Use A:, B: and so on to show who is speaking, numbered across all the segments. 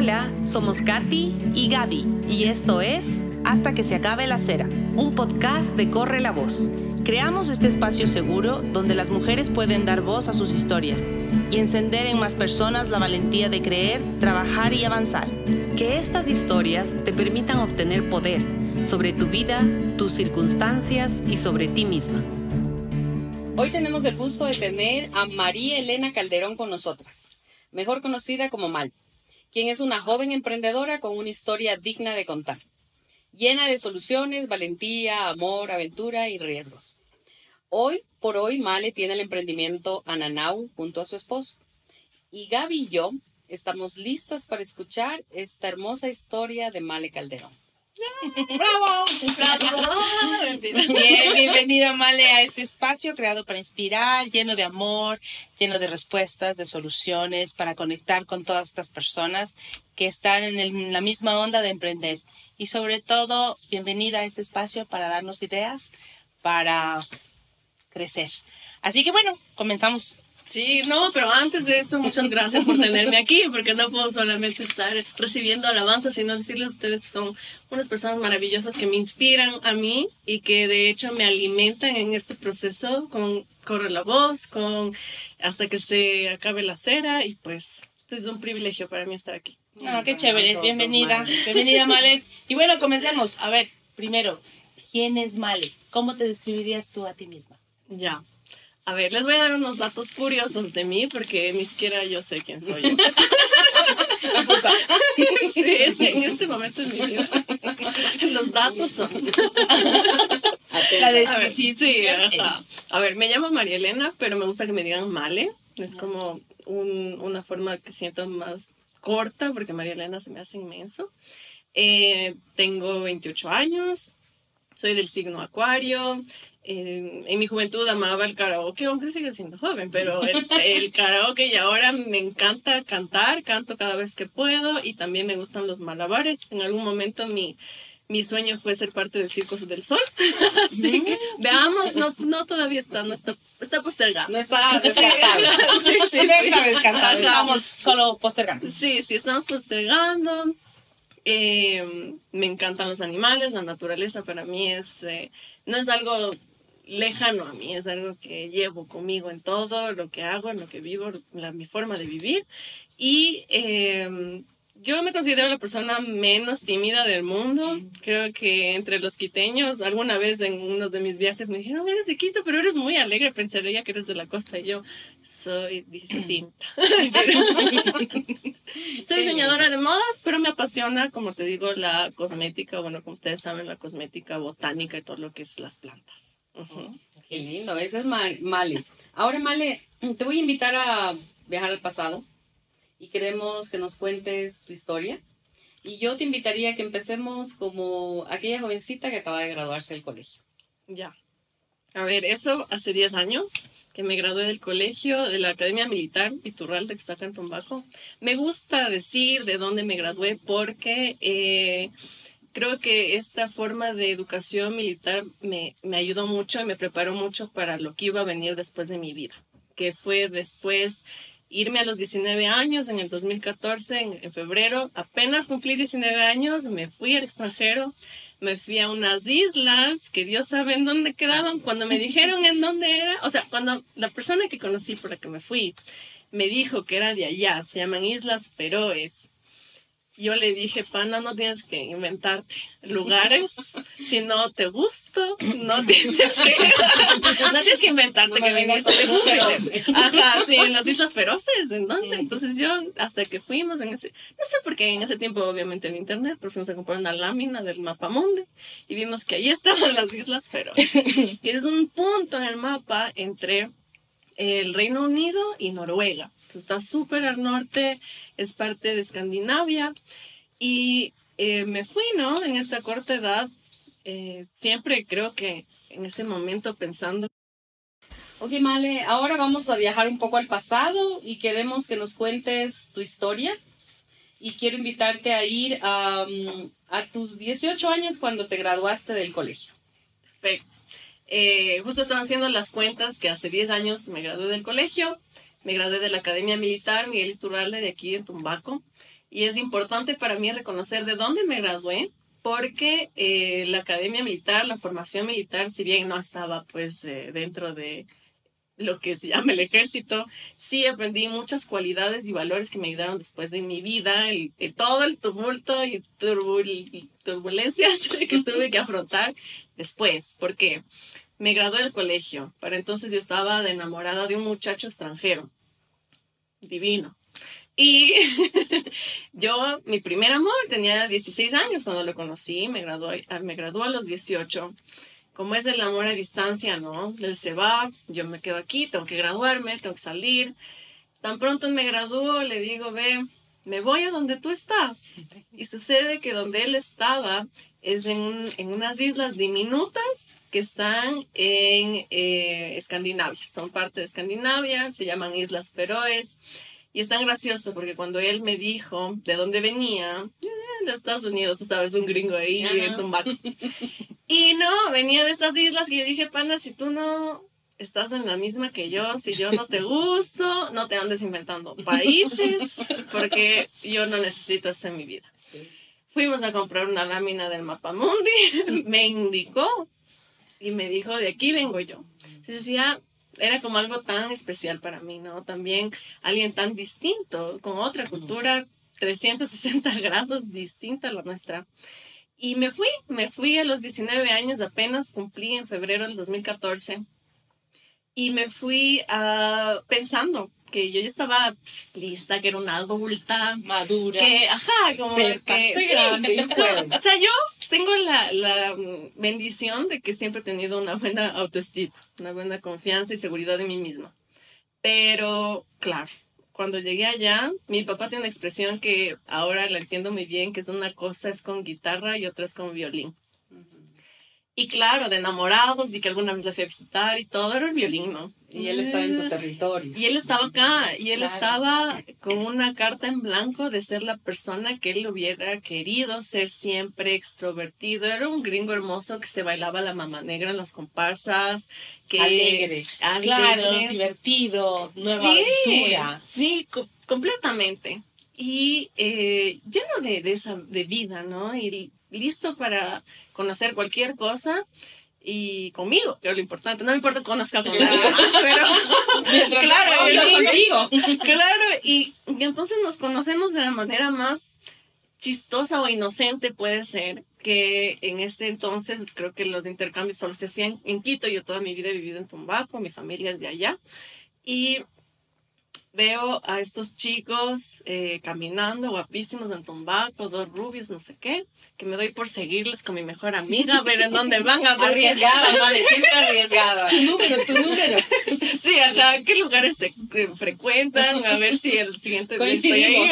A: Hola, somos Katy
B: y Gaby.
A: y esto es
B: Hasta que se acabe la cera.
A: un podcast de Corre la Voz.
B: Creamos este espacio seguro donde las mujeres pueden dar voz a sus historias y encender en más personas la valentía de creer, trabajar y avanzar.
A: Que estas historias te permitan obtener poder sobre tu vida, tus circunstancias y sobre ti misma. Hoy tenemos el gusto de tener a María Elena Calderón con nosotras, mejor conocida como Mal, quien es una joven emprendedora con una historia digna de contar, llena de soluciones, valentía, amor, aventura y riesgos. Hoy por hoy Male tiene el emprendimiento Ananau junto a su esposo. Y Gaby y yo estamos listas para escuchar esta hermosa historia de Male Calderón.
B: ¡Bravo! Bien, bienvenida Male a este espacio creado para inspirar, lleno de amor, lleno de respuestas, de soluciones, para conectar con todas estas personas que están en, en la misma onda de emprender. Y sobre todo, bienvenida a este espacio para darnos ideas, para crecer. Así que bueno, comenzamos.
C: Sí, no, pero antes de eso, muchas gracias por tenerme aquí, porque no puedo solamente estar recibiendo alabanza, sino decirles a ustedes que son unas personas maravillosas que me inspiran a mí y que de hecho me alimentan en este proceso con Corre la Voz, con hasta que se acabe la cera y pues este es un privilegio para mí estar aquí.
B: Ah, qué chévere, bienvenida, bienvenida Male. Y bueno, comencemos. A ver, primero, ¿quién es Male? ¿Cómo te describirías tú a ti misma?
C: Ya. A ver, les voy a dar unos datos curiosos de mí porque ni siquiera yo sé quién soy. yo. Sí, es que en este momento en mi vida los datos son.
B: La
C: A ver,
B: descripción.
C: sí, ajá. A ver, me llamo María Elena, pero me gusta que me digan Male. Es como un- una forma que siento más corta porque María Elena se me hace inmenso. Eh, tengo 28 años, soy del signo Acuario. Eh, en mi juventud amaba el karaoke, aunque sigue siendo joven, pero el, el karaoke y ahora me encanta cantar, canto cada vez que puedo y también me gustan los malabares. En algún momento mi, mi sueño fue ser parte del Circo del Sol. Así que veamos, no, no todavía está, no está, está postergado.
A: No está descartado.
C: Sí, sí, sí.
B: Descartado, estamos solo postergando.
C: Sí, sí, estamos postergando. Eh, me encantan los animales, la naturaleza para mí es, eh, no es algo lejano a mí, es algo que llevo conmigo en todo lo que hago, en lo que vivo, la, mi forma de vivir. Y eh, yo me considero la persona menos tímida del mundo. Creo que entre los quiteños, alguna vez en uno de mis viajes me dijeron, eres de Quito, pero eres muy alegre. Pensaría que eres de la costa. Y yo soy distinta. soy diseñadora de modas, pero me apasiona, como te digo, la cosmética. Bueno, como ustedes saben, la cosmética botánica y todo lo que es las plantas.
A: Qué lindo, esa es Ma- Male. Ahora, Male, te voy a invitar a viajar al pasado y queremos que nos cuentes tu historia. Y yo te invitaría a que empecemos como aquella jovencita que acaba de graduarse del colegio.
C: Ya. A ver, eso hace 10 años que me gradué del colegio, de la Academia Militar Iturralde, que está acá en Tombaco. Me gusta decir de dónde me gradué porque eh, creo que esta forma de educación militar me, me ayudó mucho y me preparó mucho para lo que iba a venir después de mi vida, que fue después irme a los 19 años, en el 2014, en, en febrero, apenas cumplí 19 años, me fui al extranjero, me fui a unas islas que Dios sabe en dónde quedaban. Cuando me dijeron en dónde era, o sea, cuando la persona que conocí por la que me fui me dijo que era de allá, se llaman Islas Feroes. Yo le dije, pana, no tienes que inventarte lugares. Si no te gusto, no tienes que, no tienes que inventarte
A: No
C: que viniste de. Ajá, sí, en las Islas Feroces, ¿en dónde? Entonces yo, hasta que fuimos en ese, no sé por qué en ese tiempo obviamente había internet, pero fuimos a comprar una lámina del mapa mundi y vimos que ahí estaban las Islas Feroces, que es un punto en el mapa entre el Reino Unido y Noruega. Entonces está súper al norte, es parte de Escandinavia. Y eh, me fui, ¿no? En esta corta edad, eh, siempre creo que en ese momento pensando
A: Ok, Male, ahora vamos a viajar un poco al pasado y queremos que nos cuentes tu historia. Y quiero invitarte a ir a, a tus 18 años cuando te graduaste del colegio.
C: Perfecto. Eh, justo estaba haciendo las cuentas que hace 10 años me gradué del colegio, me gradué de la Academia Militar Miguel Iturralde de aquí en Tumbaco Y es importante para mí reconocer de dónde me gradué, porque eh, la academia militar, la formación militar, si bien no estaba pues eh, dentro de lo que se llama el ejército, sí aprendí muchas cualidades y valores que me ayudaron después de mi vida, el, todo el tumulto y, turbulencias que tuve que afrontar después, porque me gradué del colegio, para entonces yo estaba de enamorada de un muchacho extranjero, divino. Y yo, mi primer amor, tenía 16 años cuando lo conocí, me graduó, me graduó a los 18 como es el amor a distancia, ¿no? Él se va, yo me quedo aquí, tengo que graduarme, tengo que salir. Tan pronto me gradúo, le digo, ve, me voy a donde tú estás. Y sucede que donde él estaba es en, en unas islas diminutas que están en eh, Escandinavia. Son parte de Escandinavia, se llaman Islas Feroes. Y es tan gracioso porque cuando él me dijo de dónde venía, eh, de Estados Unidos, tú sabes, un gringo ahí en Tumbaco. Y no, venía de estas islas que yo dije, pana, si tú no estás en la misma que yo, si yo no te gusto, no te andes inventando países, porque yo no necesito eso en mi vida. Fuimos a comprar una lámina del mapa mundi, me indicó y me dijo, de aquí vengo yo. Entonces decía, era como algo tan especial para mí, ¿no? También alguien tan distinto, con otra cultura 360 grados distinta a la nuestra. Y me fui, me fui a los 19 años, apenas cumplí en febrero del 2014. Y me fui uh, pensando que yo ya estaba lista, que era una adulta.
B: Madura.
C: Que, ajá, como que... o sea, yo tengo la, la bendición de que siempre he tenido una buena autoestima, una buena confianza y seguridad en mí misma. Pero, claro, cuando llegué allá, mi papá tiene una expresión que ahora la entiendo muy bien, que es una cosa es con guitarra y otra es con violín. Y claro, de enamorados, y que alguna vez la fui a visitar y todo, era el violín, ¿no?
A: Y él estaba en tu territorio.
C: Y él estaba acá, y él estaba con una carta en blanco de ser la persona que él hubiera querido ser siempre extrovertido. Era un gringo hermoso que se bailaba la mamá negra en las comparsas, que
B: alegre, claro, divertido, nueva sí, aventura.
C: Sí, completamente. Y eh, lleno de, de, esa de vida, ¿no? Y listo para conocer cualquier cosa y conmigo, que es lo importante. No me importa que conozca con nadie más, pero claro, yo contigo. Claro, y, y entonces nos conocemos de la manera más chistosa o inocente puede ser que en este entonces creo que los intercambios solo se hacían en Quito. Yo toda mi vida he vivido en Tumbaco, mi familia es de allá. Y veo a estos chicos eh, caminando guapísimos en Tumbaco, dos rubios, no sé qué, que me doy por seguirles con mi mejor amiga, a ver en dónde van a ver.
A: Arriesgada, vale, siempre arriesgada.
B: Tu número, tu número.
C: Sí, ajá, qué lugares se frecuentan, a ver si el siguiente día estoy ahí.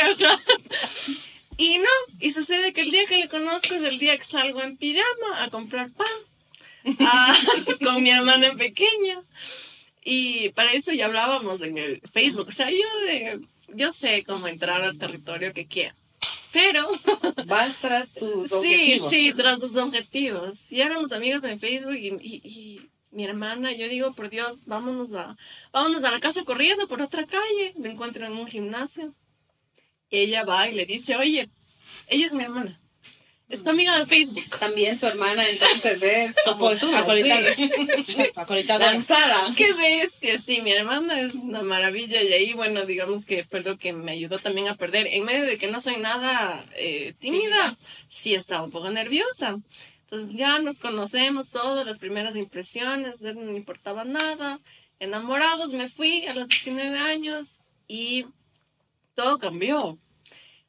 C: Y no, y sucede que el día que le conozco es el día que salgo en pijama a comprar pan ah, con mi hermana pequeña. Y para eso ya hablábamos en el Facebook. O sea, yo, de, yo sé cómo entrar al territorio que quiero. Pero.
A: Vas tras tus objetivos.
C: Sí, sí, tras tus objetivos. Y éramos amigos en Facebook y, y, mi hermana, yo digo, por Dios, vámonos a, vámonos a la casa corriendo por otra calle. Me encuentro en un gimnasio. Y ella va y le dice, oye, ella es mi hermana. Es tu amiga de Facebook.
A: También tu hermana, entonces es como tú.
B: Lanzada.
C: Qué bestia, sí, mi hermana es una maravilla y ahí, bueno, digamos que fue lo que me ayudó también a perder. En medio de que no soy nada eh, tímida, sí estaba un poco nerviosa. Entonces ya nos conocemos todas las primeras impresiones, no me importaba nada. Enamorados, me fui a los 19 años y todo cambió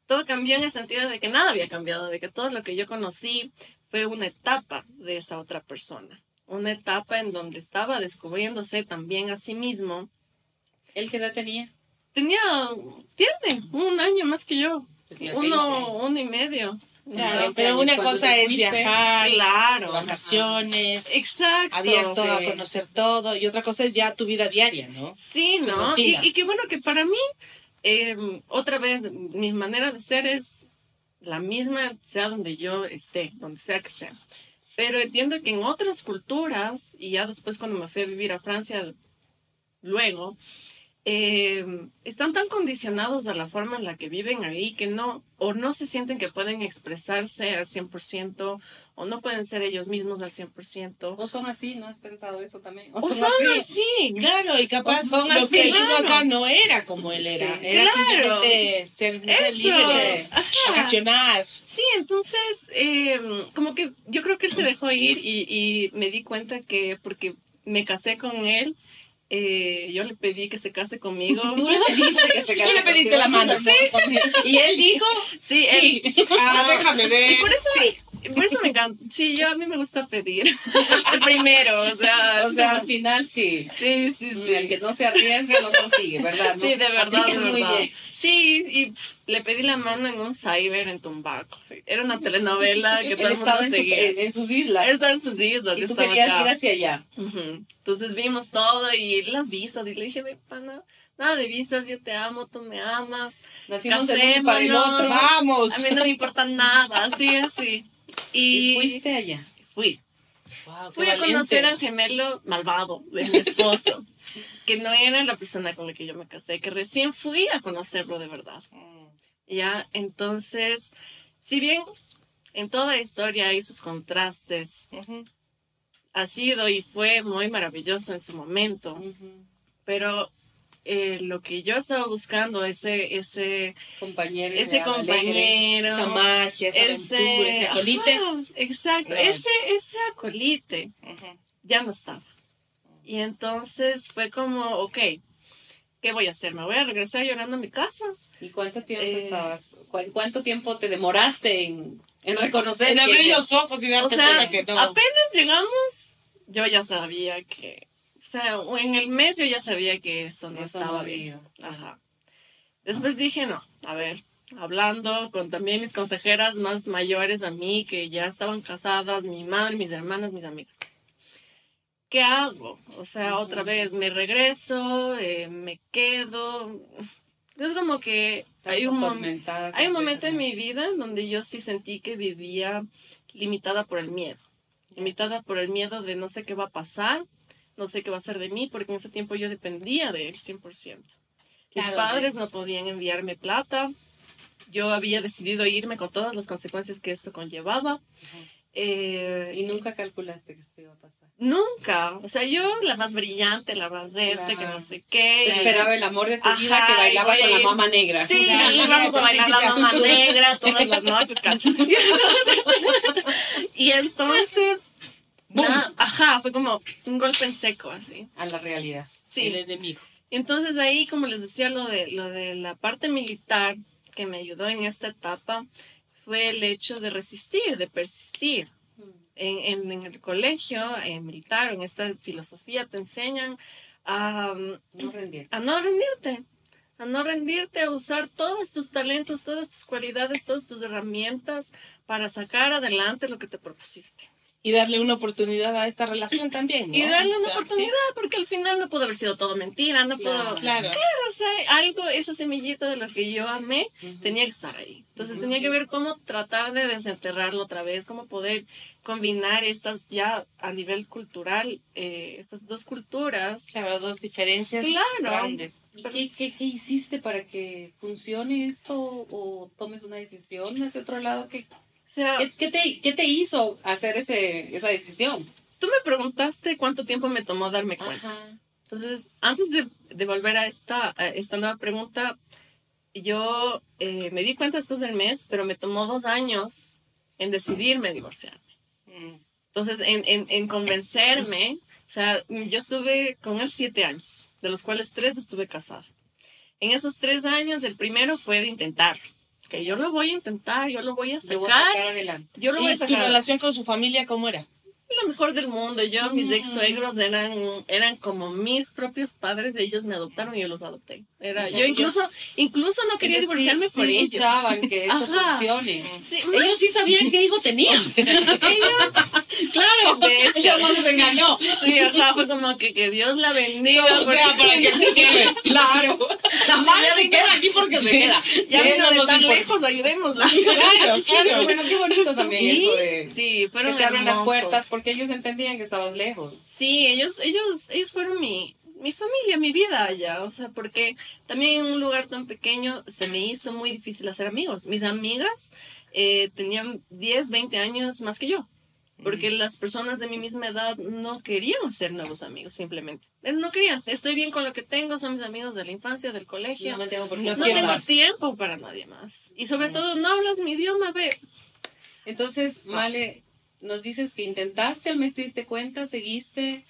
C: todo cambió en el sentido de que nada había cambiado, de que todo lo que yo conocí fue una etapa de esa otra persona, una etapa en donde estaba descubriéndose también a sí mismo.
A: ¿Él qué edad tenía?
C: Tenía, tiene un año más que yo, uno, uno y medio.
B: Claro, pero una cosa es viajar,
C: claro,
B: vacaciones,
C: exacto,
B: abierto a conocer todo, y otra cosa es ya tu vida diaria, ¿no?
C: Sí, ¿no? Y, y qué bueno que para mí Em, otra vez, mi manera de ser es la misma, sea donde yo esté, donde sea que sea. Pero entiendo que en otras culturas, y ya después cuando me fui a vivir a Francia, luego, eh, están tan condicionados a la forma en la que viven ahí que no, o no se sienten que pueden expresarse al 100%, o no pueden ser ellos mismos al 100%.
A: O son así, ¿no has pensado eso también?
C: O, son, así.
B: Claro, y capaz
A: son
B: lo
A: así,
B: que él vino
C: claro.
B: acá no era como él era.
A: Sí,
B: era
C: claro.
B: simplemente ser, libre.
C: Sí, entonces, eh, como que yo creo que él se dejó ir y, y me di cuenta que porque me casé con él, eh, yo le pedí que se case conmigo.
A: Tú le pediste que se
B: Tú
A: casara
B: le pediste
A: contigo,
B: la mano.
A: hermoso. Y él dijo,
C: Sí, él,
B: Ah, déjame ver.
C: Y por eso, por eso me encanta. Sí, yo a mí me gusta pedir. El primero, o sea.
A: o sea, al final sí.
C: Sí, sí, sí.
A: El que no se arriesga no consigue, ¿verdad? ¿No?
C: Sí, de verdad, de
A: muy
C: verdad.
A: bien.
C: Sí, y pff, le pedí la mano en un cyber en Tumbaco. Era una telenovela que todo el mundo
A: en,
C: seguía.
A: en- en sus islas.
C: Estaba en sus islas.
A: y tú querías
C: acá.
A: ir hacia allá.
C: Ujú. Entonces vimos todo y las visas y le dije, "Ve, pana, nada de visas, yo te amo, tú me amas.
A: Nacimos uno para el otro.
B: Vamos.
C: A mí no me importa nada, así, así.
A: Y
C: Y,
A: fuiste allá.
C: fui.
B: Wow,
C: Fui a conocer al gemelo malvado de mi esposo, que no era la persona con la que yo me casé, que recién fui a conocerlo de verdad. Ya, entonces, si bien en toda historia hay sus contrastes,
B: Ujú.
C: Ha sido y fue muy maravilloso en su momento, pero eh, lo que yo estaba buscando, ese, ese,
A: Compañero.
C: ese
A: ideal, alegre.
C: compañero,
B: Esa magia, esa aventura, ese acolite.
C: ajá, exacto,
B: Claro.
C: ese, ese acolite
B: Ujú.
C: ya no estaba. Y entonces fue como, ok, ¿qué voy a hacer? ¿Me voy a regresar llorando a mi casa?
A: ¿Y cuánto tiempo
C: Eh,
A: estabas? cu- ¿Cuánto tiempo te demoraste en, en reconocer?
B: En abrir los ojos y
C: O
B: darte
C: sea,
B: cuenta que no.
C: apenas llegamos, yo ya sabía que, o sea, en el mes yo ya sabía que eso no
A: Eso
C: estaba
A: no
C: bien. Ajá. Después dije, no, a ver, hablando con también mis consejeras más mayores a mí, que ya estaban casadas, mi madre, mis hermanas, mis amigas. ¿Qué hago? O sea, otra vez, me regreso, eh, me quedo. Es como que hay un, hay un momento en mi vida donde yo sí sentí que vivía limitada por el miedo. Limitada por el miedo de no sé qué va a pasar, no sé qué va a ser de mí, porque en ese tiempo yo dependía de él 100%. Mis
B: Claro,
C: padres no podían enviarme plata. Yo había decidido irme con todas las consecuencias que esto conllevaba. Eh,
A: Y nunca calculaste que esto iba a pasar.
C: nunca. O sea, yo la más brillante, la más de este, que no
A: Claro.
C: sé qué.
A: Te
C: y-
A: esperaba el amor de tu
C: Ajá,
A: vida que bailaba
C: y
A: con
C: a
A: la mama negra.
C: Sí,
A: sea,
C: íbamos a bailar la mamá negra todas las noches, cacho. Y entonces, y entonces ajá, fue como un golpe en seco, así.
A: A la realidad.
C: Sí.
B: El enemigo.
C: Entonces ahí, como les decía, lo de, lo de la parte militar que me ayudó en esta etapa fue el hecho de resistir, de persistir. En, en, en el colegio en militar, en esta filosofía, te enseñan a,
A: No rendir.
C: a no rendirte, a no rendirte, a usar todos tus talentos, todas tus cualidades, todas tus herramientas para sacar adelante lo que te propusiste.
B: Y darle una oportunidad a esta relación también. ¿no?
C: Y darle
B: O
C: una
B: sea,
C: oportunidad, porque al final no pudo haber sido todo mentira, no pudo...
A: Claro.
B: sí, Claro.
C: o sea, algo, esa semillita de lo que yo amé, tenía que estar ahí. Entonces tenía que ver cómo tratar de desenterrarlo otra vez, cómo poder combinar estas ya a nivel cultural, eh, estas dos culturas.
B: Claro, dos diferencias
C: Claro.
B: grandes.
A: ¿Y qué, qué, qué hiciste para que funcione esto o tomes una decisión hacia otro lado? ¿Qué,
C: O sea,
A: qué, qué te, qué te hizo hacer ese, esa decisión?
C: tú me preguntaste cuánto tiempo me tomó darme cuenta.
A: Ajá.
C: Entonces, antes de, de volver a esta, a esta nueva pregunta, yo eh, me di cuenta después del mes, pero me tomó dos años en decidirme divorciarme.
B: Mm.
C: Entonces, en, en, en convencerme, o sea, yo estuve con él siete años, de los cuales tres estuve casada. En esos tres años, el primero fue de intentar, que yo lo voy a intentar, yo lo voy a
A: Yo voy a sacar
C: sacar,
A: adelante.
C: yo lo voy a
B: ¿Y tu
C: sacar.
B: relación con su familia cómo era?
C: Lo mejor del mundo. Yo, mis ex suegros eran, eran como mis propios padres. Ellos me adoptaron y yo los adopté. Era,
A: O sea,
C: yo incluso,
B: ellos-
C: incluso no quería
A: Ellos sí-
C: divorciarme
A: sí
C: por ellos.
A: luchaban que eso
C: Ajá.
A: funcione.
C: Sí,
A: Ellos sí sabían qué hijo tenían.
C: ellos,
A: claro. Ella no nos engañó.
C: Sí, fue como que, que Dios la bendiga.
B: o sea, para que se quede.
A: Claro. La madre se queda aquí porque se
B: Sí.
A: queda.
C: Ya vino
B: no
C: de tan lejos, ayudémosla.
B: Claro, claro.
A: bueno, qué bonito también eso de
C: sí, fueron
A: que te abren las puertas porque ellos entendían que estabas lejos.
C: Sí, ellos, ellos, ellos fueron mi, mi familia, mi vida allá, o sea, porque también en un lugar tan pequeño se me hizo muy difícil hacer amigos. Mis amigas eh, tenían 10, 20 años más que yo, porque las personas de mi misma edad no querían hacer nuevos amigos, simplemente. Eh, No querían, estoy bien con lo que tengo, son mis amigos de la infancia, del colegio.
A: No me tengo por.
B: No
C: tengo
B: más.
C: tiempo para nadie más. Y sobre todo, no hablas mi idioma, ve.
A: Entonces, Male, nos dices que intentaste, al mes te diste cuenta, seguiste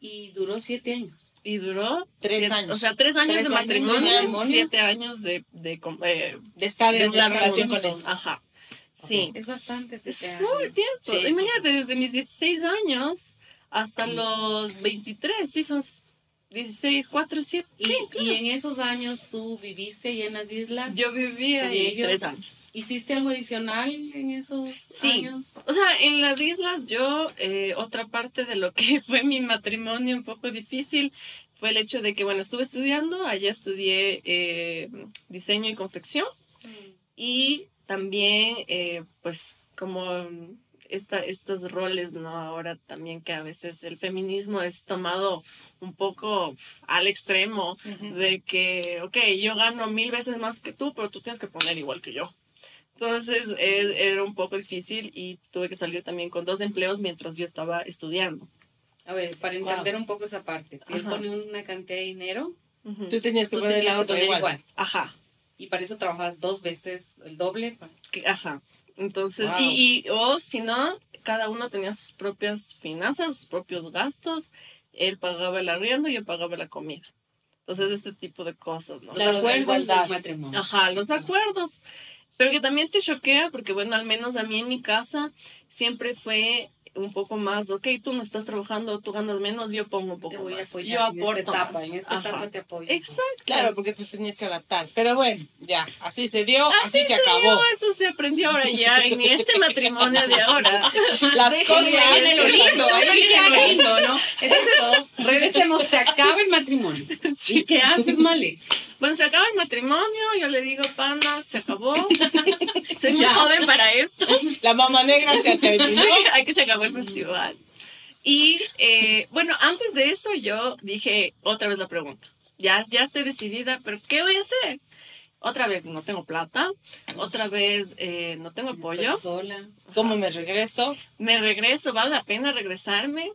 A: y duró siete años.
C: Y duró
B: Tres
C: siete-
B: años.
C: O sea, tres años
A: Tres
C: de
A: años
C: matrimonio,
A: matrimonio.
C: siete años de, de, eh,
B: De estar
C: de
B: en una
C: estar
B: relación con él.
C: Ajá. Sí.
A: Es bastante
C: Es full tiempo.
B: Sí,
C: Imagínate, desde mis 16 años hasta los 23, sí, son 16, 4, 7.
A: Y,
C: sí,
A: y
C: claro.
A: en esos años tú viviste allá en las islas.
C: Yo viví
A: ¿Con
C: ahí tres años.
A: ¿Hiciste algo adicional en esos
C: Sí.
A: años?
C: O sea, en las islas yo, eh, otra parte de lo que fue mi matrimonio un poco difícil fue el hecho de que, bueno, estuve estudiando, allá estudié eh, diseño y confección y también, eh, pues, como esta, estos roles, ¿no? Ahora también que a veces el feminismo es tomado un poco al extremo de que, ok, yo gano mil veces más que tú, pero tú tienes que poner igual que yo. Entonces eh, era un poco difícil y tuve que salir también con dos empleos mientras yo estaba estudiando.
A: A ver, para
B: Wow.
A: entender un poco esa parte. Si él
C: Ajá.
A: pone una cantidad de dinero.
B: Tú tenías que
A: tú
B: poner
A: tenías
B: la otra
A: poner
B: igual.
A: igual.
C: Ajá,
A: Y para eso trabajas dos veces el doble.
C: ajá. Entonces,
B: Wow.
C: y, y o si no, cada uno tenía sus propias finanzas, sus propios gastos. Él pagaba el arriendo, yo pagaba la comida. Entonces, este tipo de cosas, ¿no?
A: Los acuerdos del matrimonio.
C: Ajá, los acuerdos. Pero que también te choquea, porque bueno, al menos a mí en mi casa siempre fue un poco más, ok, tú no estás trabajando, tú ganas menos, yo pongo un poco
A: Te voy a apoyar
C: yo
A: en
C: aporto
A: esta etapa.
C: más.
A: En esta
C: Ajá.
A: etapa te apoyo.
C: Exacto.
B: Claro, porque te tenías que adaptar. Pero bueno, ya, así se dio,
C: Así,
B: así, se,
C: se
B: acabó.
C: dio, eso se aprendió ahora ya en este matrimonio de ahora.
B: Las cosas.
A: Viene lo lindo, viene lo lindo, ¿no? Entonces, regresemos, se acaba el matrimonio. ¿Y qué haces, Male?
C: Bueno, se acaba el matrimonio, yo le digo, pana, se acabó. Soy muy joven para esto.
B: La mamá negra se terminó.
C: Sí, aquí se acabó el festival. Y eh, bueno, antes de eso yo dije otra vez la pregunta. Ya, ya estoy decidida, pero ¿qué voy a hacer? Otra vez no tengo plata, otra vez eh, no tengo apoyo.
A: Estoy sola.
B: ¿Cómo me regreso?
C: Me regreso, ¿vale la pena regresarme?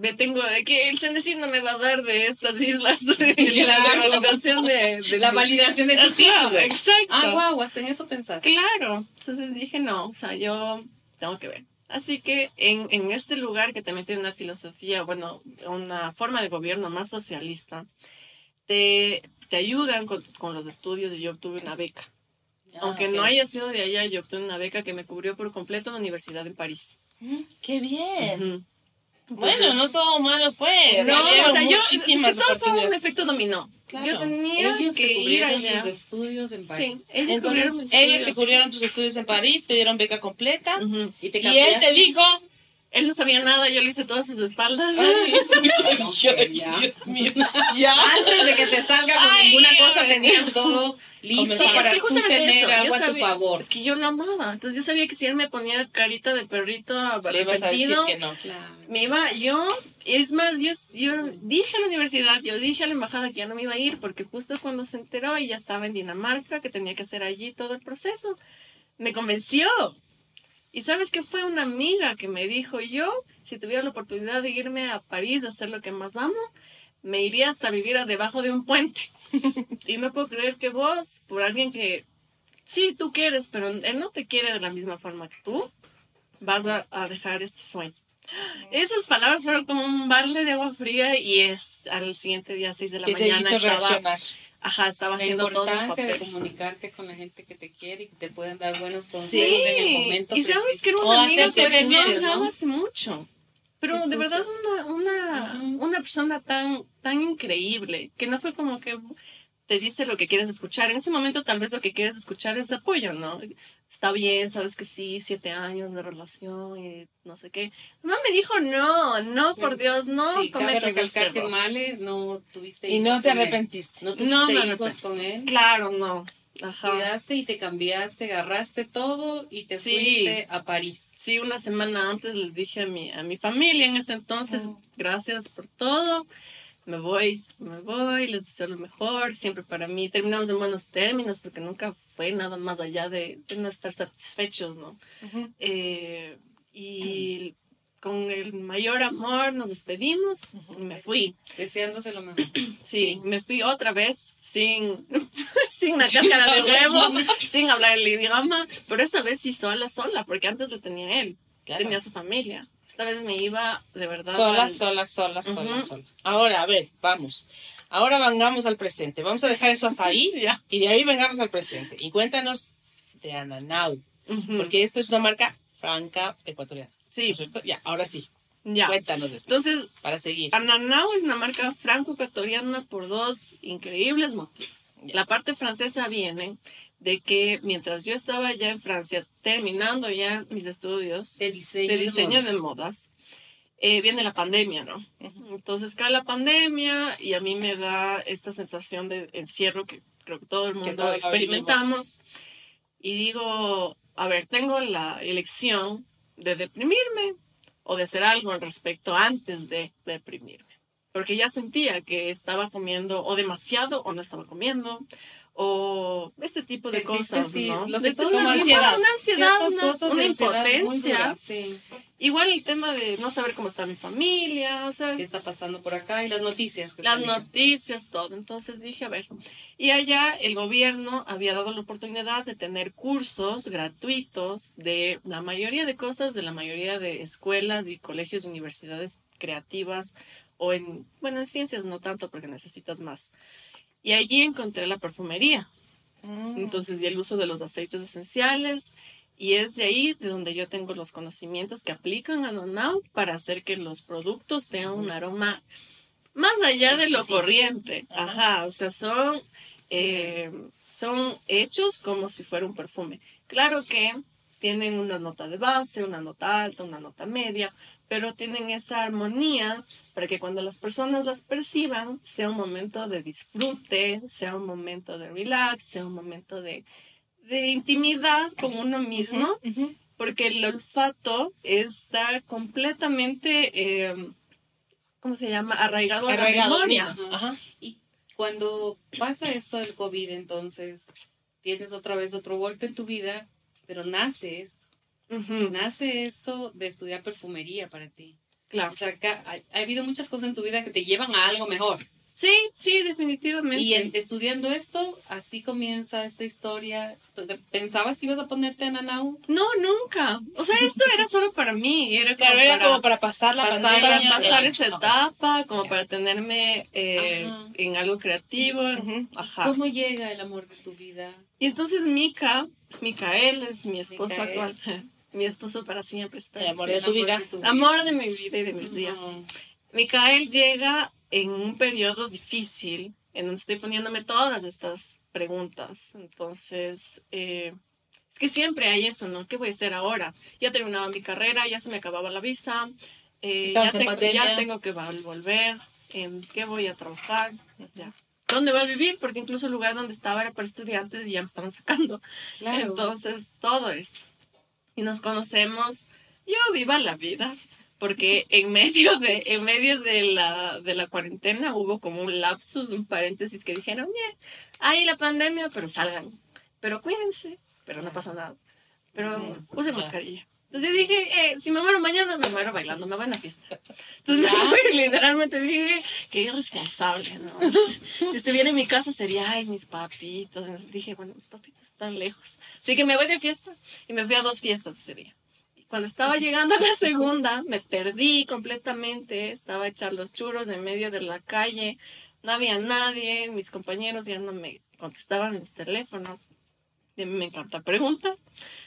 C: Me tengo que el Cenecit no me va a dar de estas islas la validación de, de
A: La validación de tu título.
C: Exacto.
A: Ah, guau, hasta en eso pensaste.
C: Claro, entonces dije no, o sea, yo tengo que ver. Así que en, en este lugar que también tiene una filosofía, bueno, una forma de gobierno más socialista, te, te ayudan con, con los estudios y yo obtuve una beca. Aunque no
A: Ah, ok.
C: haya sido de allá, yo obtuve una beca que me cubrió por completo la universidad en París.
B: ¡Qué bien!
C: Ujú.
B: Bueno,
C: Entonces-
B: no todo malo fue.
C: No, o sea, yo, es que
B: muchísimas
C: todo fue un efecto dominó.
B: Claro.
C: Yo tenía
A: Ellos
C: que
A: te
C: ir
A: cubrieron
C: allá.
A: tus estudios en
C: Sí,
A: París.
C: ellos cubrieron
B: Entonces, ellos te cubrieron tus estudios en París, te dieron beca completa.
A: Y te
B: Y él te dijo,
C: Él no sabía nada, yo le hice todas sus espaldas.
B: Ay,
A: ya.
B: Dios mío. Ya.
A: Antes de que te salga con
C: Ay,
A: ninguna cosa, tenías todo listo
B: Sí, es
A: para
C: que
A: tú tener
C: eso,
A: algo a tu favor.
C: Es que yo lo amaba. Entonces yo sabía que si él me ponía carita de perrito
B: Le ibas a decir
C: arrepentido,
B: que no.
A: Claro.
C: me iba yo. Es más, yo, yo dije a la universidad, yo dije a la embajada que ya no me iba a ir porque justo cuando se enteró ella estaba en Dinamarca, que tenía que hacer allí todo el proceso, me convenció. Y sabes que fue una amiga que me dijo yo, si tuviera la oportunidad de irme a París a hacer lo que más amo, me iría hasta vivir debajo de un puente. y no puedo creer que vos, por alguien que sí tú quieres, pero él no te quiere de la misma forma que tú, vas a, a dejar este sueño. Esas palabras fueron como un balde de agua fría y es al siguiente día, 6 de la
B: Que te
C: mañana,
B: hizo
C: estaba,
B: reaccionar.
C: Ajá, estaba
A: La
C: haciendo todos los
A: importancia de comunicarte con la gente que te quiere y que te puedan dar buenos consejos
C: Sí,
A: en el momento
C: y sabes
A: preciso.
C: que era una amiga que me
A: escuches, ¿no?
C: hace mucho. Pero de verdad una, una, una persona tan, tan increíble, que no fue como que te dice lo que quieres escuchar. En ese momento tal vez lo que quieres escuchar es apoyo, ¿no? Está bien, sabes que sí, siete años de relación y no sé qué. No me dijo no, no, por Dios, no
A: sí, cabe
C: cometas este
A: recalcar que. Male no tuviste
B: Y
A: hijos
B: no te
A: con él.
B: arrepentiste.
A: No
C: No
A: tuviste
C: me
A: hijos
C: arrepentí.
A: con él.
C: Claro, no. Ajá.
A: Cuidaste y te cambiaste, agarraste todo y te
C: Sí.
A: fuiste a París.
C: Sí, una semana antes les dije a mi, a mi familia en ese entonces,
A: Oh.
C: gracias por todo. Me voy, me voy, les deseo lo mejor, siempre para mí. Terminamos en buenos términos porque nunca fue nada más allá de, de no estar satisfechos, ¿no? Eh, y con el mayor amor nos despedimos y me fui.
A: Deseándose lo mejor.
C: Sí, me fui otra vez sin, sin una cáscara de huevo, sin hablar el idioma, pero esta vez sí sola, sola, porque antes lo tenía él, tenía su familia. Esta vez me iba de verdad.
B: Sola,
C: al-
B: sola, sola, sola, sola. Ahora, a ver, vamos. Ahora vengamos al presente. Vamos a dejar eso hasta ahí y de ahí vengamos al presente. Y cuéntanos de Ananau, porque esto es una marca franca ecuatoriana.
C: Sí.
B: ¿no es cierto? Ya, ahora sí.
C: Ya.
B: Cuéntanos de esto.
C: Entonces,
B: Para seguir.
C: Ananao es una marca franco-ecuatoriana por dos increíbles motivos.
B: Ya.
C: La parte francesa viene de que mientras yo estaba ya en Francia, terminando ya mis estudios
A: De diseño.
C: de diseño
A: moda.
C: de modas, eh, viene la pandemia, ¿no? Entonces cae la pandemia y a mí me da esta sensación de encierro que creo que todo el mundo experimentamos. Y digo, a ver, tengo la elección de deprimirme o de hacer algo al respecto antes de deprimirme. Porque ya sentía que estaba comiendo o demasiado o no estaba comiendo o este tipo de cosas,
A: sí,
C: ¿no?
A: lo
C: De
A: que todo
C: todo tipo,
B: pasa.
C: una ansiedad, una,
A: cosas
C: una
A: de ansiedad
C: impotencia.
A: duras, sí.
C: Igual el tema de no saber cómo está mi familia, o sea,
A: ¿Qué está pasando por acá? Y las noticias que
C: las
A: salían.
C: noticias, todo. Entonces dije, a ver, y allá el gobierno había dado la oportunidad de tener cursos gratuitos de la mayoría de cosas, de la mayoría de escuelas y colegios universidades creativas o en, bueno, en ciencias no tanto porque necesitas más. Y allí encontré la perfumería. Entonces, y el uso de los aceites esenciales. Y es de ahí de donde yo tengo los conocimientos que aplican a Nonau para hacer que los productos tengan un aroma más allá de lo corriente. Ajá, o sea, son, eh, son hechos como si fuera un perfume. Claro que tienen una nota de base, una nota alta, una nota media, pero tienen esa armonía para que cuando las personas las perciban sea un momento de disfrute, sea un momento de relax, sea un momento de, de intimidad con uno mismo, porque el olfato está completamente, eh, ¿cómo se llama? Arraigado, a la
B: Arraigado.
C: memoria.
B: Ajá.
A: Y cuando pasa esto del COVID, entonces tienes otra vez otro golpe en tu vida, pero nace
C: Ujú,
A: Nace esto de estudiar perfumería para ti.
C: claro.
A: O sea, ha, ha habido muchas cosas en tu vida que te llevan a algo mejor.
C: Sí, sí, definitivamente.
A: Y en- estudiando esto, así comienza esta historia. ¿Pensabas que ibas a ponerte en Anau?
C: No, nunca. O sea, esto era solo para mí. Era
B: Claro,
C: como
B: era
C: para,
B: como para pasar la
A: pasar-
B: pandemia.
C: para pasar esa etapa, como para tenerme eh, en algo creativo. Ajá.
A: ¿Cómo llega el amor de tu vida?
C: Y entonces Mika, Micael es mi esposo
A: Micael.
C: actual. mi esposo para siempre. espero.
B: El amor de
A: el
B: tu
A: amor
B: vida.
A: de tu.
C: Amor de mi vida y de mis días. Micael llega en un periodo difícil en donde estoy poniéndome todas estas preguntas. Entonces, eh, es que siempre hay eso, ¿no? ¿Qué voy a hacer ahora? Ya terminaba mi carrera, ya se me acababa la visa, eh, ya, tengo, ya tengo que vol- volver, ¿en qué voy a trabajar? Ya. ¿Dónde voy a vivir? Porque incluso el lugar donde estaba era para estudiantes y ya me estaban sacando.
A: Claro.
C: Entonces, todo esto. Y nos conocemos. Yo viva la vida. Porque en medio de, en medio de la, de la cuarentena hubo como un lapsus, un paréntesis que dijeron, "Ñe, hay la pandemia, pero salgan. Pero cuídense, pero no pasa nada. Pero usen mascarilla. Entonces yo dije, eh, si me muero mañana, me muero bailando, me voy a una fiesta. Entonces me fui, literalmente dije, qué irresponsable, ¿no? si estuviera en mi casa sería, ay, mis papitos. Entonces dije, bueno, mis papitos están lejos. Así que me voy de fiesta y me fui a dos fiestas ese día. Y Cuando estaba llegando a la segunda, me perdí completamente. Estaba a echar los churros en medio de la calle. No había nadie. Mis compañeros ya no me contestaban los teléfonos. Y a mí me encanta preguntar.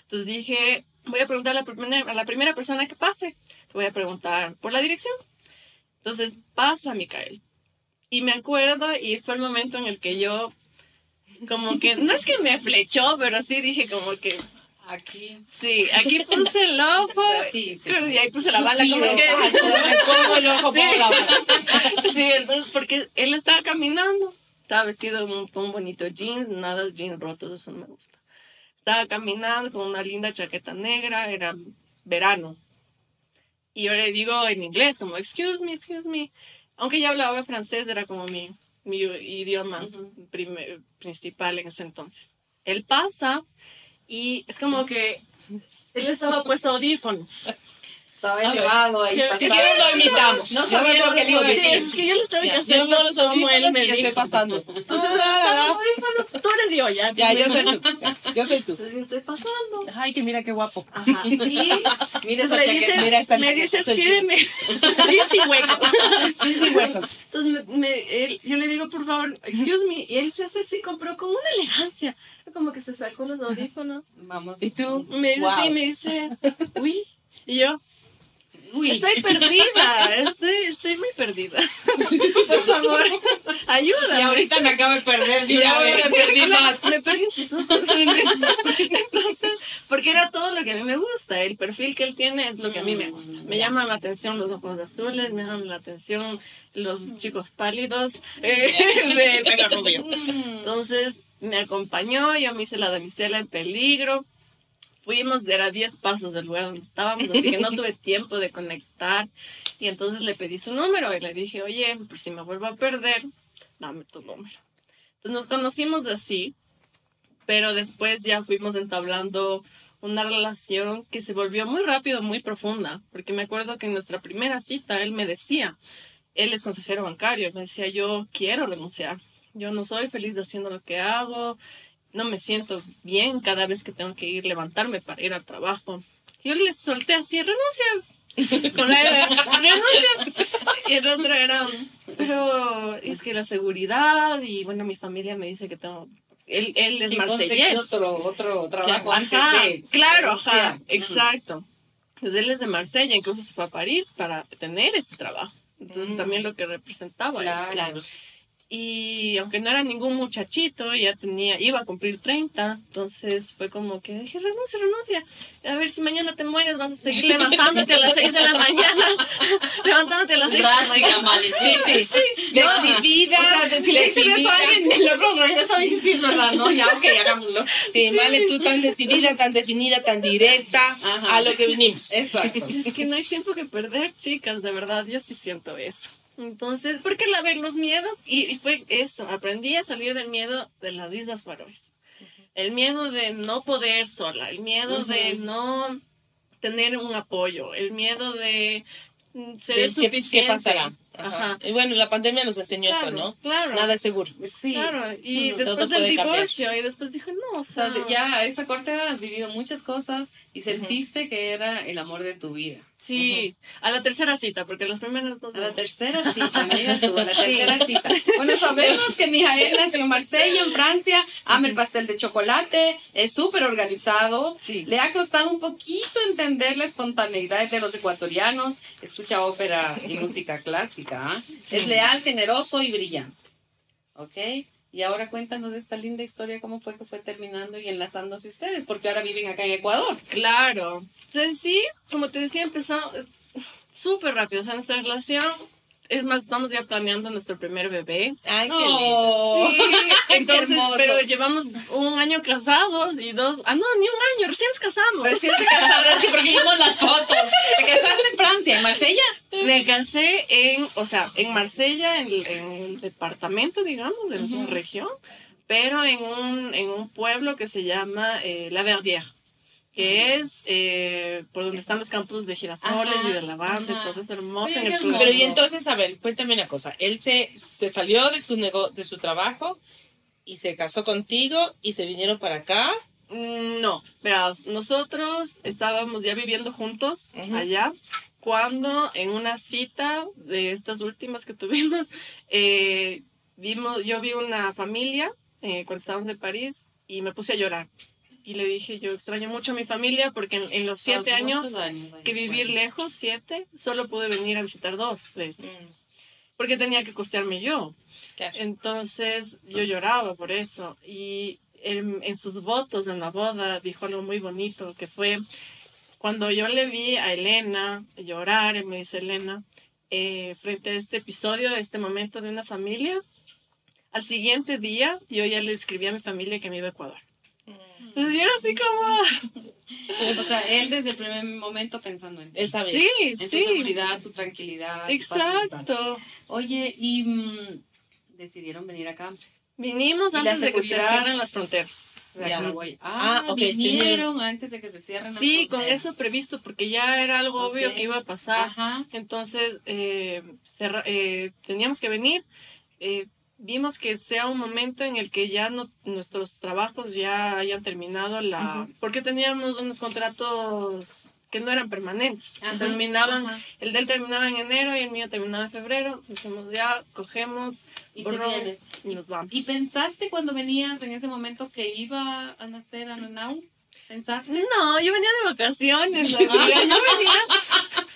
C: Entonces dije, voy a preguntar a la, primera, a la primera persona que pase. Le voy a preguntar por la dirección. Entonces pasa Micael. Y me acuerdo y fue el momento en el que yo, como que, no es que me flechó, pero sí dije como que,
A: Aquí.
C: sí, aquí puse el ojo.
A: O sea, sí, sí.
C: Y ahí puse la bala. como es que-
B: pongo el ojo,
C: Sí.
B: pongo la bala.
C: Sí, entonces, porque él estaba caminando, estaba vestido con un, bonito jeans, nada jeans rotos, eso no me gusta. Estaba caminando con una linda chaqueta negra, era verano. Y yo le digo en inglés, como, excuse me, excuse me. aunque ya hablaba francés, era como mi, mi idioma primer- principal en ese entonces. Él pasa y es como que él estaba puesto audífonos.
A: Estaba elevado ahí.
C: Si
B: quieren lo imitamos.
A: No sabía
B: me
A: lo que le iba a
C: Sí,
B: audífonos.
C: es que yo que
B: Ya,
C: hacer
B: Yo pongo los audífonos
C: me
B: y estoy pasando.
C: Entonces,
B: Ah,
C: estaba audífonos, tú eres yo, ya.
B: Ya, yo soy tú. ya, Yo soy tú.
C: Entonces yo estoy pasando.
B: Ay, que mira qué guapo.
C: Ajá. Y
A: Mira esa
C: me
A: chaqueta.
B: Mira esa
C: me
B: chaqueta,
C: dice,
B: esos
C: escríbeme. Jeans y huecos.
B: Jeans y huecos.
C: Entonces me, me- yo le digo, por favor, excuse me. Y él se hace así, pero con una elegancia. Como que se sacó los audífonos.
A: Vamos.
B: ¿Y tú?
C: Me dice
B: Wow.
C: así, me dice, uy. Y yo,
A: Uy.
C: estoy perdida. Estoy, estoy muy perdida. Por favor, ayuda.
A: Y ahorita me acabo de perder. de una vez.
B: me perdí más.
C: Me perdí en tus ojos. Entonces, porque era todo lo que a mí me gusta. El perfil que él tiene es lo que a mí me gusta. Me llaman la atención los ojos azules, me llaman la atención los chicos pálidos eh, de. Entonces, me acompañó, yo me hice la damisela en peligro. Fuimos, era 10 pasos del lugar donde estábamos, así que no tuve tiempo de conectar. Y entonces le pedí su número y le dije, oye, por si me vuelvo a perder, dame tu número. Entonces nos conocimos así, pero después ya fuimos entablando una relación que se volvió muy rápido, muy profunda, porque me acuerdo que en nuestra primera cita él me decía, él es consejero bancario, me decía, yo quiero renunciar, yo no soy feliz haciendo lo que hago, no me siento bien cada vez que tengo que ir levantarme para ir al trabajo. Yo le solté así, renuncia. Con la renuncia. Y el otro era, pero es que la seguridad y bueno, mi familia me dice que tengo, él, él es marsellés.
A: Otro, otro trabajo antes
C: Ajá,
A: de.
C: claro, ajá, exacto. Entonces él es de Marsella, incluso se fue a París para tener este trabajo. Entonces también lo que representaba eso.
A: Claro.
C: Y aunque no era ningún muchachito, ya tenía, iba a cumplir 30, entonces fue como que dije, renuncia, renuncia. A ver si mañana te mueres, vas a seguir levantándote a las 6 de la mañana. levantándote a las 6 de la mañana.
A: Mali. Sí, sí.
B: De exhibida.
A: O sea, si le dices eso a alguien, me lo no, regresa a mí sí, sí, es verdad, ¿no? Ya, ok, hagámoslo.
B: Sí, vale, tú tan decidida, tan definida, tan directa
A: Ajá.
B: a lo que vinimos.
A: Exacto.
C: Es que no hay tiempo que perder, chicas, de verdad, yo sí siento eso. Entonces, porque la ver los miedos, y, y fue eso, aprendí a salir del miedo de las Islas Faroes. El miedo de no poder sola, el miedo de no tener un apoyo, el miedo de mm, ser
B: Del qué-
C: suficiente.
B: ¿Qué pasará? Ajá.
C: Ajá.
B: Y bueno, la pandemia nos enseñó
C: Claro,
B: eso, ¿no?
C: claro.
B: Nada es seguro.
A: Sí.
C: Claro, y después
B: Todo
C: del
B: puede cambiar.
C: divorcio, y después dije, no, o
A: O sea,
C: sea,
A: ya a esa corta edad has vivido muchas cosas y sentiste que era el amor de tu vida.
C: sí, a la tercera cita, porque las primeras dos...
A: A la tercera cita, mira tú, a la tercera cita. Bueno, sabemos que Mijael nació en Marsella, en Francia, ama el pastel de chocolate, es súper organizado.
B: Sí.
A: Le ha costado un poquito entender la espontaneidad de los ecuatorianos. Escucha ópera y música clásica. ¿Ah? Es leal, generoso y brillante. ¿Ok? Y ahora cuéntanos esta linda historia, cómo fue que fue terminando y enlazándose ustedes, porque ahora viven acá en Ecuador.
C: Claro. Entonces, sí, como te decía, empezó súper rápido. O sea, nuestra relación, es más, estamos ya planeando nuestro primer bebé.
B: Ay, qué lindo.
A: Oh,
C: Sí,
A: qué
C: entonces,
A: hermoso.
C: pero llevamos un año casados y dos, ah, no, ni un año, recién nos casamos.
A: Recién se casaron, sí, porque vimos las fotos. Te casaste en Francia, en Marsella.
C: Me casé en, o sea, en Marsella, en, en el departamento, digamos, en una región, pero en un, en un pueblo que se llama eh, La Verdière, que es eh, por donde están los campos de girasoles
A: Ajá,
C: y de lavanda y todo es hermoso
A: Oye,
C: en el
A: hermoso.
B: Pero y entonces, a ver, cuéntame una cosa. Él se, se salió de su, nego de su trabajo y se casó contigo y se vinieron para acá.
C: Mm, No, verás, nosotros estábamos ya viviendo juntos allá cuando en una cita de estas últimas que tuvimos, eh, vimos, yo vi una familia eh, cuando estábamos en París y me puse a llorar. Y le dije, yo extraño mucho a mi familia porque en, en los siete años
A: años
C: que vivir lejos, siete, solo pude venir a visitar dos
A: Mm.
C: veces. Porque tenía que costearme yo.
B: Claro.
C: Entonces yo lloraba por eso. Y en, en sus votos en la boda dijo algo muy bonito, que fue cuando yo le vi a Elena llorar, y me dice Elena, eh, frente a este episodio, este momento de una familia, al siguiente día yo ya le escribí a mi familia que me iba a Ecuador. Entonces yo era así como,
A: O sea, él desde el primer momento pensando en ti.
B: Él sabe.
C: Sí,
A: En tu
C: sí.
A: seguridad, tu tranquilidad. tu mental.
C: Exacto.
A: Oye, y mm, decidieron venir acá.
C: Vinimos antes de que se
A: seguridad
C: cierren las fronteras.
B: Ya.
A: Ah,
B: Ah, ok, sí,
A: vinieron antes de que se cierren las
C: Sí, con
A: fronteras.
C: eso previsto, porque ya era algo obvio
A: Ok.
C: que iba a pasar.
A: Ajá.
C: Entonces, eh, eh, teníamos que venir. eh, vimos que sea un momento en el que ya no, nuestros trabajos ya hayan terminado la... Porque teníamos unos contratos que no eran permanentes.
A: Ajá,
C: Terminaban,
A: ajá.
C: el de él terminaba en enero y el mío terminaba en febrero. Dijimos, ya, cogemos
A: Y te
C: borrón
A: vienes.
C: y nos vamos.
A: ¿Y pensaste cuando venías en ese momento que iba a nacer Ananau? ¿Pensaste?
C: No, yo venía de vacaciones. Yo venía,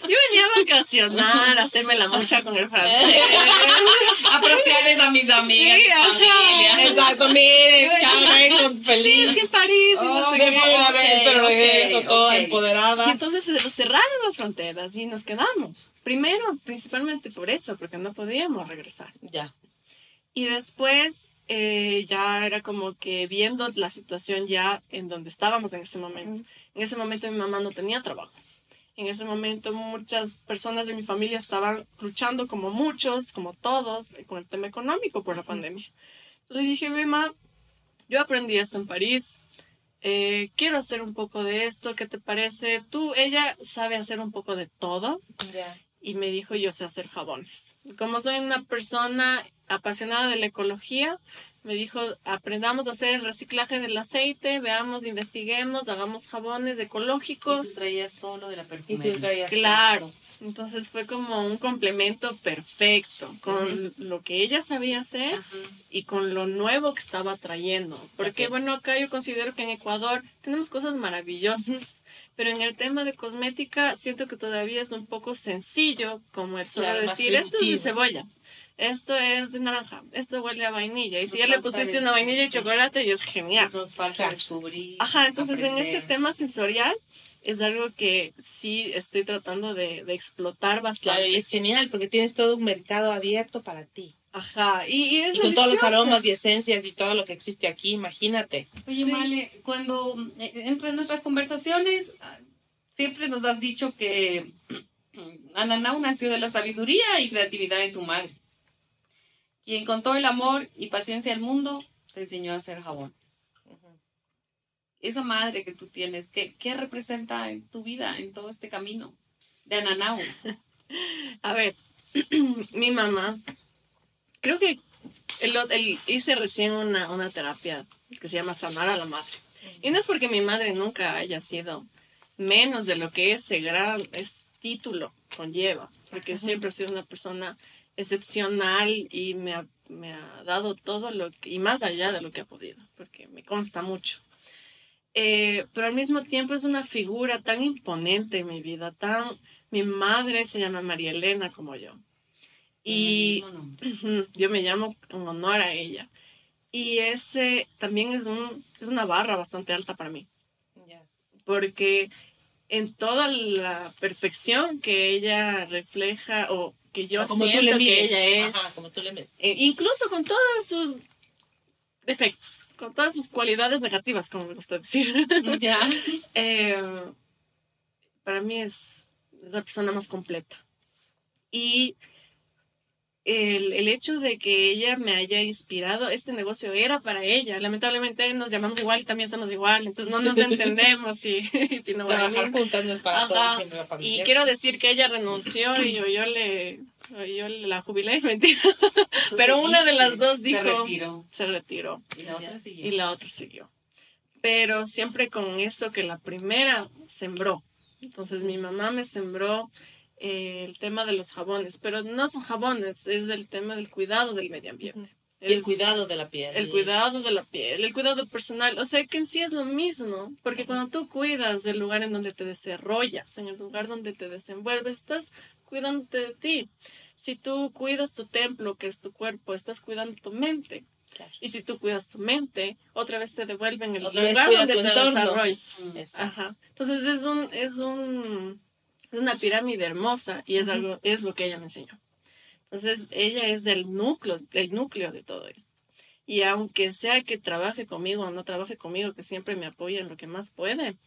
C: yo venía a vacacionar, a hacerme la mucha con el francés.
A: Apreciarles a mis amigas.
C: Sí, ajá.
B: Exacto, miren, cabrón, con
C: Sí,
B: feliz.
C: es que en París. no
A: Oh,
C: sé
B: Me
C: qué.
B: fui una vez, pero
A: ok,
B: regreso toda
A: ok.
C: Y
B: empoderada.
C: entonces se cerraron las fronteras y nos quedamos. Primero, principalmente por eso, porque no podíamos regresar.
B: Ya.
C: Y después eh, ya era como que viendo la situación ya en donde estábamos en ese momento. En ese momento mi mamá no tenía trabajo. En ese momento muchas personas de mi familia estaban luchando como muchos, como todos, con el tema económico por la pandemia. Le dije, ve, ma, yo aprendí esto en París. eh, quiero hacer un poco de esto, ¿qué te parece? Tú, ella sabe hacer un poco de todo y me dijo yo sé hacer jabones. Como soy una persona apasionada de la ecología, me dijo aprendamos a hacer el reciclaje del aceite, veamos, investiguemos, hagamos jabones
A: Y tú
C: ecológicos.
A: traías todo lo de la
B: Y
A: perfumería.
B: tú traías.
C: Claro. Entonces fue como un complemento perfecto con lo que ella sabía hacer y con lo nuevo que estaba trayendo. Porque bueno, acá yo considero que en Ecuador tenemos cosas maravillosas, pero en el tema de cosmética siento que todavía es un poco sencillo, como el solo
B: Claro,
C: decir, esto es de cebolla. Esto es de naranja, esto huele a vainilla. Y si
A: Nos
C: ya le pusiste una vainilla y
A: sí.
C: chocolate, y es genial.
A: Nos falta
B: Claro.
A: descubrir.
C: Ajá, entonces en ese tema sensorial es algo que sí estoy tratando de, de explotar bastante.
B: Claro, y es genial porque tienes todo un mercado abierto para ti.
C: Ajá, y, y es
B: Y con todos los aromas y esencias y todo lo que existe aquí, imagínate.
A: Oye,
C: Sí.
A: Male, cuando eh, entre nuestras conversaciones ah, siempre nos has dicho que Ananau nació de la sabiduría y creatividad de tu madre, quien con todo el amor y paciencia del mundo te enseñó a hacer jabones. Esa madre que tú tienes, ¿qué, qué representa en tu vida, en todo este camino de Ananau?
C: A ver, mi mamá, creo que el, el- hice recién una, una terapia que se llama sanar a la madre. Y no es porque mi madre nunca haya sido menos de lo que ese gran es título conlleva, porque siempre ha sido una persona excepcional y me ha, me ha dado todo lo que, y más allá de lo que ha podido, porque me consta mucho. Eh, pero al mismo tiempo es una figura tan imponente en mi vida, tan... Mi madre se llama María Elena como yo. Y Yo me llamo en honor a ella. Y ese también es, un, es una barra bastante alta para mí, porque en toda la perfección que ella refleja o que yo
B: como tú le
C: que
B: mires.
C: ella es,
B: Ajá, como tú le
C: eh, incluso con todos sus defectos, con todas sus cualidades negativas, como me gusta decir,
A: Ya.
C: eh, para mí es, es la persona más completa. Y el, el hecho de que ella me haya inspirado, este negocio era para ella. Lamentablemente nos llamamos igual y también somos igual, entonces no nos entendemos y, y no
B: Trabajar juntas no es para
C: Ajá.
B: todos, siempre la familia.
C: Y quiero decir que ella renunció y yo, yo le yo la jubilé, mentira. Pero una de las dos
A: Se
C: dijo-
A: retiró.
C: Se retiró
A: Y la otra siguió.
C: y la otra siguió. Pero siempre con eso que la primera sembró. Entonces mi mamá me sembró eh, el tema de los jabones, pero no son jabones, es el tema del cuidado del medio ambiente.
B: Y el cuidado de la piel.
C: El cuidado de la piel, el cuidado personal, o sea que en sí es lo mismo, porque cuando tú cuidas del lugar en donde te desarrollas, en el lugar donde te desenvuelves, estás cuidándote de ti. Si tú cuidas tu templo, que es tu cuerpo, estás cuidando tu mente.
B: Claro.
C: Y si tú cuidas tu mente, otra vez te devuelven el
B: Otra
C: lugar donde te desarrollas. Ajá. Entonces es un, es un, es una pirámide hermosa y es algo, es lo que ella me enseñó. Entonces ella es el núcleo, el núcleo de todo esto. Y aunque sea que trabaje conmigo o no trabaje conmigo, que siempre me apoya en lo que más puede,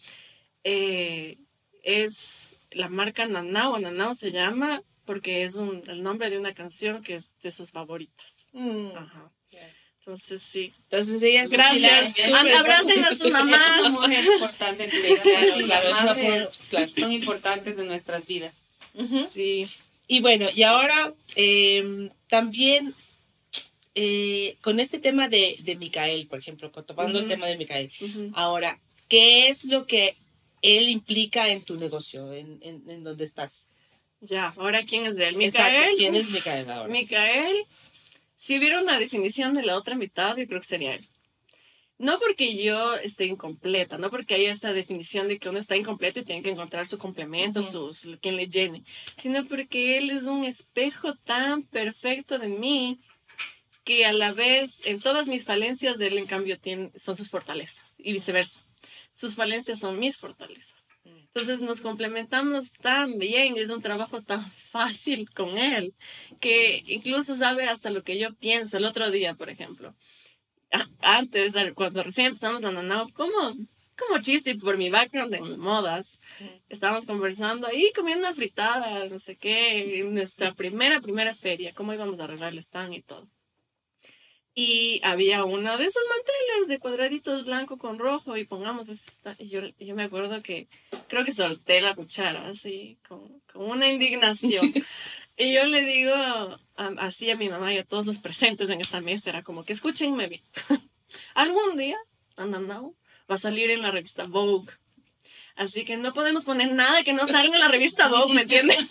C: eh, es la marca Nanao, Nanao se llama porque es un, el nombre de una canción que es de sus favoritas.
B: Mm.
C: Ajá. Entonces, sí.
B: Entonces ella es un
C: Gracias. abracen a sus mamás.
A: Es una mujer importante en tu vida.
B: Claro,
A: Sí,
B: claro,
A: las madres son importantes en nuestras vidas.
C: Sí.
B: Y bueno, y ahora eh, también eh, con este tema de, de Micael, por ejemplo, tomando el
C: Ujú.
B: tema de Micael. Ahora, ¿qué es lo que él implica en tu negocio, en, en, en donde estás?
C: Ya, ahora quién es él.
B: Exacto,
C: Micael.
B: ¿quién es Micael ahora?
C: Micael, si hubiera una definición de la otra mitad, yo creo que sería él. No porque yo esté incompleta, no porque haya esa definición de que uno está incompleto y tiene que encontrar su complemento,
B: Ujú.
C: sus, quien le llene, sino porque él es un espejo tan perfecto de mí que a la vez en todas mis falencias de él en cambio tiene, son sus fortalezas y viceversa. Sus falencias son mis fortalezas. Entonces nos complementamos tan bien, es un trabajo tan fácil con él, que incluso sabe hasta lo que yo pienso. El otro día, por ejemplo, antes, cuando recién empezamos la nanao, como, como chiste por mi background en modas, estábamos conversando ahí comiendo una fritada, no sé qué, en nuestra primera, primera feria, cómo íbamos a arreglar el stand y todo. Y había uno de esos manteles de cuadraditos blanco con rojo y pongamos esta. Y yo, yo me acuerdo que creo que solté la cuchara así, con, con una indignación. y yo le digo a- así a mi mamá y a todos los presentes en esa mesa, era como que escúchenme bien. Algún día, Andanao va a salir en la revista Vogue. Así que no podemos poner nada que no salga en la revista Vogue, ¿me entienden?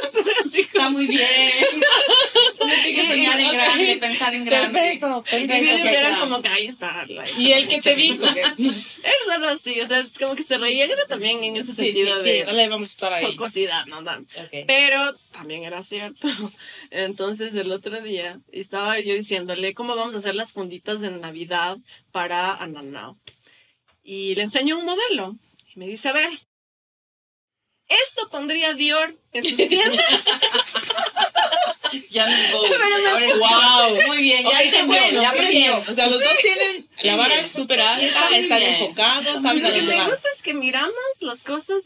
A: Está muy bien. Tiene que soñar en grande, pensar en grande.
B: Perfecto,
C: Y
B: perfecto.
C: sí, era como que ahí está.
B: ¿Y él qué te dijo?
C: Él solo así, o sea, es como que se reía era también en ese
B: Sí, sí,
C: sentido
B: sí,
C: de
B: no le vamos a estar ahí.
C: jocosidad, ¿no? Pero también era cierto. Entonces el otro día estaba yo diciéndole cómo vamos a hacer las funditas de Navidad para Ananao. Y le enseño un modelo. Y me dice, a ver, ¿esto pondría Dior en sus tiendas?
A: Ya no.
C: Pero
B: Wow.
A: Muy bien, ya
B: Ok, qué
A: entendió,
B: bueno,
A: ya aprendió.
B: O sea, los dos tienen, la vara es súper alta, están enfocados, saben
C: Lo que me gusta es que miramos las cosas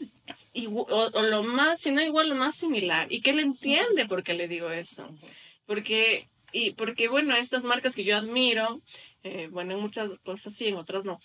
C: igu- o, o lo más, si no igual, lo más similar. Y que él entiende por qué le digo eso. Porque, y porque bueno, estas marcas que yo admiro, eh, bueno, en muchas cosas sí, en otras no,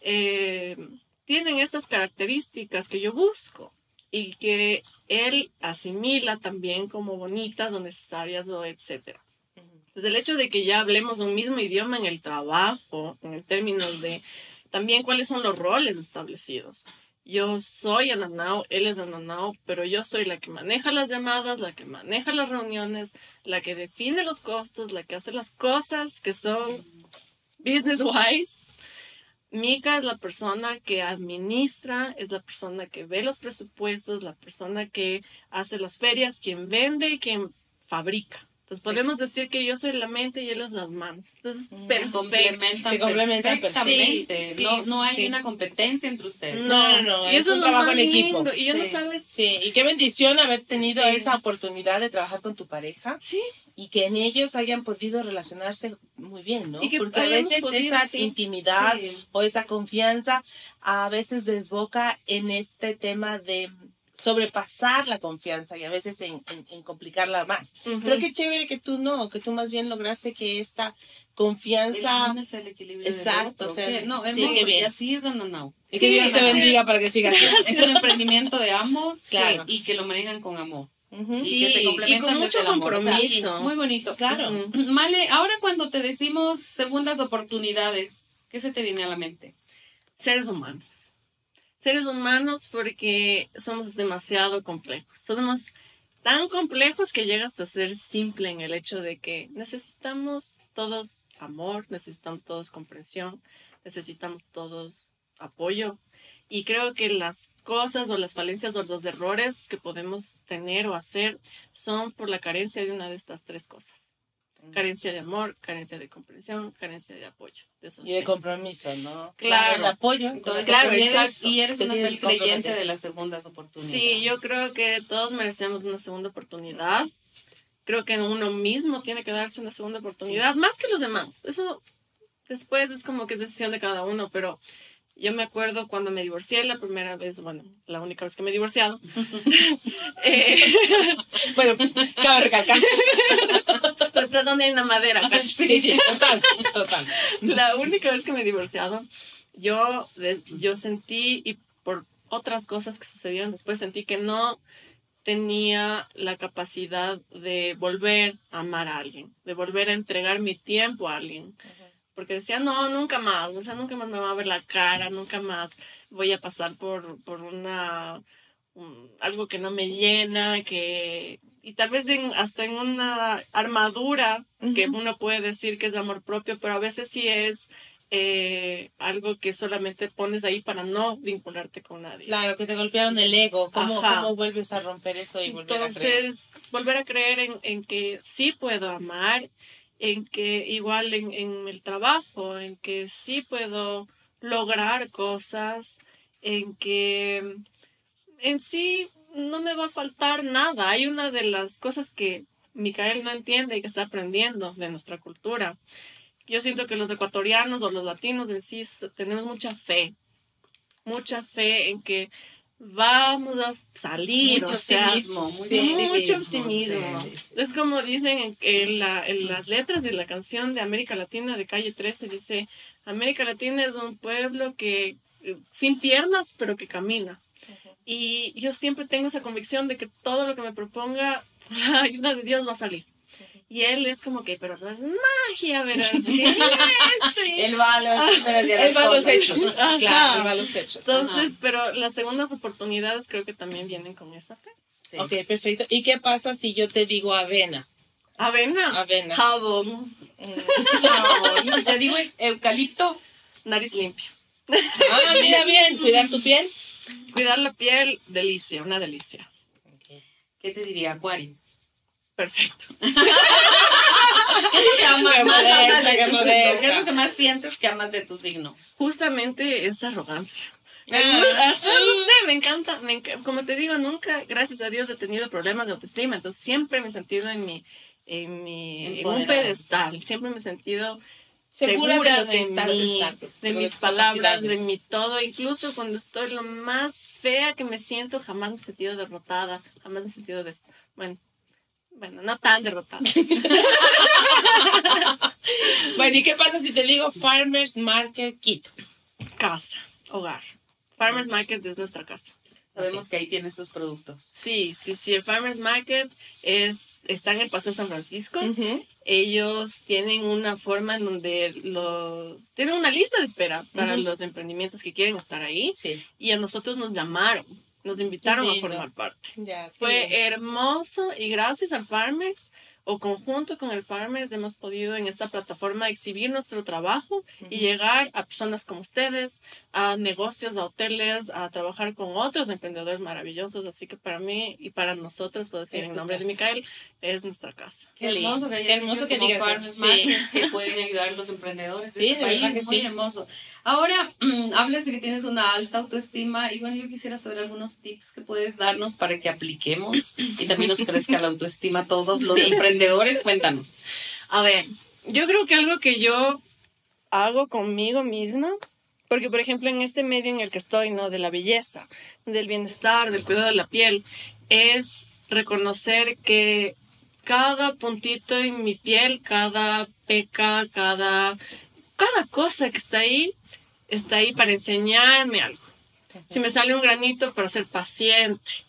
C: eh, tienen estas características que yo busco y que él asimila también como bonitas o necesarias o etcétera. Entonces, el hecho de que ya hablemos un mismo idioma en el trabajo, en términos de también cuáles son los roles establecidos. Yo soy Ananao, él es Ananao, pero yo soy la que maneja las llamadas, la que maneja las reuniones, la que define los costos, la que hace las cosas que son business wise. Mika es la persona que administra, es la persona que ve los presupuestos, la persona que hace las ferias, quien vende y quien fabrica. Entonces podemos decir que yo soy la mente y él es las manos. Entonces,
A: Se complementan,
B: Se complementan
A: perfectamente.
C: Sí,
A: no,
C: sí,
A: no hay
C: sí.
A: una competencia entre ustedes.
B: No, no, no,
C: y
B: es un trabajo en equipo.
C: lindo. Y yo no
A: Sí.
C: sabes.
B: Sí, y qué bendición haber tenido
C: Sí.
B: esa oportunidad de trabajar con tu pareja
C: Sí,
B: y que en ellos hayan podido relacionarse muy bien, ¿no?
C: Y que
B: Porque a veces
C: podido,
B: esa
C: sí.
B: intimidad
C: Sí.
B: o esa confianza a veces desboca en este tema de sobrepasar la confianza y a veces en, en- en complicarla más. Pero qué chévere que tú no, que tú más bien lograste que esta confianza...
A: El es el equilibrio
B: Exacto,
A: del otro.
B: o sea,
A: ¿qué? no,
B: sí,
A: hermoso,
B: qué bien.
A: y así es Ananao.
B: y que
C: Sí,
B: Dios te bendiga para que sigas.
A: Es un emprendimiento de ambos
B: Claro.
A: y que lo manejan con amor.
B: Ujú.
A: Y
C: Sí,
A: que se
C: y
A: complementan
C: con mucho.
A: O sea,
C: compromiso.
A: muy bonito.
B: Claro.
A: Male, ahora cuando te decimos segundas oportunidades, ¿qué se te viene a la mente?
C: seres humanos. Seres humanos porque somos demasiado complejos. Somos tan complejos que llega hasta ser simple en el hecho de que necesitamos todos amor, necesitamos todos comprensión, necesitamos todos apoyo. Y creo que las cosas o las falencias o los errores que podemos tener o hacer son por la carencia de una de estas tres cosas. Carencia de amor, carencia de comprensión, carencia de apoyo. De
B: Y de compromiso, ¿no?
C: Claro.
B: el apoyo.
A: Entonces,
C: Claro,
A: tú eres-
C: exacto.
A: Y eres una fiel creyente de las segundas oportunidades.
C: Sí, yo creo que todos merecemos una segunda oportunidad. Creo que uno mismo tiene que darse una segunda oportunidad, más que los demás. Eso después es como que es decisión de cada uno, pero Yo me acuerdo cuando me divorcié la primera vez, bueno, la única vez que me he divorciado. eh,
B: Bueno, cabe recalcar.
C: pues está donde hay una madera.
B: Sí, sí, total, total.
C: la única vez que me he divorciado, yo, de- yo sentí, y por otras cosas que sucedieron después, sentí que no tenía la capacidad de volver a amar a alguien, de volver a entregar mi tiempo a alguien. Porque decía, no, nunca más, o sea, nunca más me va a ver la cara, nunca más voy a pasar por, por una, un- algo que no me llena, que... Y tal vez en- hasta en una armadura que uno puede decir que es amor propio, pero a veces sí es eh, algo que solamente pones ahí para no vincularte con nadie.
B: Claro, que te golpearon el ego. ¿Cómo, cómo vuelves a romper eso y volver a creer?
C: Entonces, volver a creer en, en que sí puedo amar, en que igual en, en el trabajo, en que sí puedo lograr cosas, en que en sí no me va a faltar nada. Hay una de las cosas que Micael no entiende y que está aprendiendo de nuestra cultura. Yo siento que los ecuatorianos o los latinos en sí tenemos mucha fe, mucha fe en que vamos a salir.
A: Mucho
C: o sea,
A: optimismo, mucho
C: sí,
A: optimismo,
C: mucho optimismo.
A: sí, sí.
C: Es como dicen en, en la- en las letras de la canción de América Latina de Calle 13, dice, América Latina es un pueblo que eh, sin piernas, pero que camina. Y yo siempre tengo esa convicción de que todo lo que me proponga, por la ayuda de Dios va a salir. Y él es como que, pero no es magia, ¿verdad? Sí, este.
A: Él va a los,
B: Él va a los hechos.
C: Ajá.
B: Claro, él va a los hechos.
C: Entonces, pero las segundas oportunidades creo que también vienen con esa fe.
A: Sí.
B: Ok, perfecto. ¿Y qué pasa si yo te digo avena?
C: Avena.
B: Avena.
C: Jabón.
A: Y si te digo eucalipto,
C: Nariz limpia.
B: Ah, mira bien, cuidar tu piel.
C: Cuidar la piel, delicia, una delicia.
A: ¿qué te diría? Acuario.
C: Perfecto.
A: ¿Qué amas
B: Qué
A: más
B: modesta,
A: amas de
B: qué
A: tu signo?
B: modesta.
A: ¿Qué es lo que más sientes que amas de tu signo?
C: Justamente esa arrogancia.
B: Ah.
C: Ajá, no sé, me encanta, me enca- como te digo, nunca, gracias a Dios, he tenido problemas de autoestima, entonces siempre me he sentido en mi, en mi, en un pedestal, siempre me he sentido
B: Segura
C: segura,
B: de
C: de,
B: lo que está-
C: mí,
B: exacto,
C: de mis palabras, de mi todo, incluso cuando estoy lo más fea que me siento, jamás me he sentido derrotada, jamás me he sentido, des bueno, bueno, no tan derrotada.
B: Bueno, ¿y qué pasa si te digo Farmers Market Quito?
C: casa, hogar. Farmers Market es nuestra casa.
A: Sabemos que ahí tienes tus productos.
C: Sí, sí, sí. El Farmers Market es, está en el Paseo San Francisco. Ellos tienen una forma en donde los... Tienen una lista de espera para los emprendimientos que quieren estar ahí.
A: Sí.
C: Y a nosotros nos llamaron, nos invitaron a formar parte.
B: Ya, qué
C: Fue
B: bien.
C: hermoso y gracias al Farmers o conjunto con el Farmers hemos podido en esta plataforma exhibir nuestro trabajo y llegar a personas como ustedes, a negocios, a hoteles, a trabajar con otros emprendedores maravillosos. Así que para mí y para nosotros, puedo decir en nombre de
B: casa.
C: Micael, es nuestra casa.
A: Qué hermoso que
B: Qué hermoso que digas
A: Farmers
B: eso.
A: Market que pueden ayudar a los emprendedores de
B: Sí,
A: este
B: de
A: país.
B: que
A: Muy
B: sí.
A: hermoso. Ahora, hablas de que tienes una alta autoestima y bueno, yo quisiera saber algunos tips que puedes darnos para que apliquemos y también nos crezca la autoestima a todos los emprendedores. Cuéntanos.
C: A ver, yo creo que algo que yo hago conmigo misma, porque por ejemplo en este medio en el que estoy, ¿no? De la belleza, del bienestar, del cuidado de la piel, es reconocer que cada puntito en mi piel, cada peca, cada, cada cosa que está ahí, está ahí para enseñarme algo. Si me sale un granito, para ser paciente,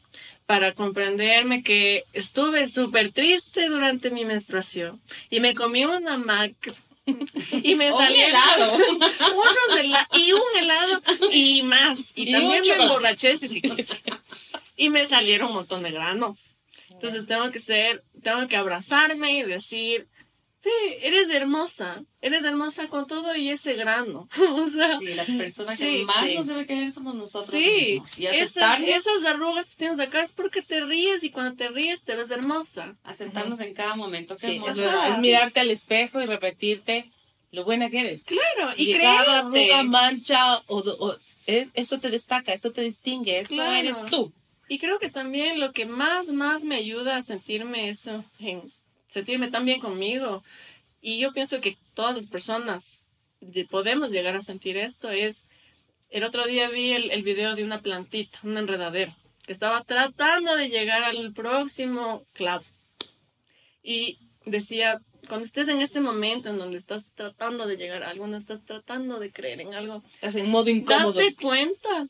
C: para comprenderme que estuve súper triste durante mi menstruación y me comí una mac y me
B: Un
C: salió
B: helado.
C: unos hela- y un helado y más. Y,
B: Y
C: también me emborraché y me salieron un montón de granos. Entonces tengo que ser tengo que abrazarme y decir "Ve, eres hermosa eres hermosa con todo y ese grano o sea
A: Sí, la persona que
C: Sí,
A: más
B: sí.
A: nos debe querer somos nosotros
C: Sí,
A: mismos. Y
C: esa- esas arrugas que tienes acá es porque te ríes y cuando te ríes te ves hermosa.
A: aceptarnos en cada momento. Qué
B: Sí,
A: hermoso.
B: es, verdad, es mirarte al espejo y repetirte lo buena que eres.
C: Claro, y,
B: Y cada arruga, mancha, o, o- eh, eso te destaca, eso te distingue, eso
C: Claro.
B: eres tú.
C: Y creo que también lo que más, más me ayuda a sentirme eso, en sentirme tan bien conmigo, y yo pienso que todas las personas de- podemos llegar a sentir esto, es el otro día vi el, el video de una plantita, un enredadero, que estaba tratando de llegar al próximo clavo. Y decía, cuando estés en este momento en donde estás tratando de llegar a algo, no estás tratando de creer en algo,
B: Estás en modo incómodo.
C: date cuenta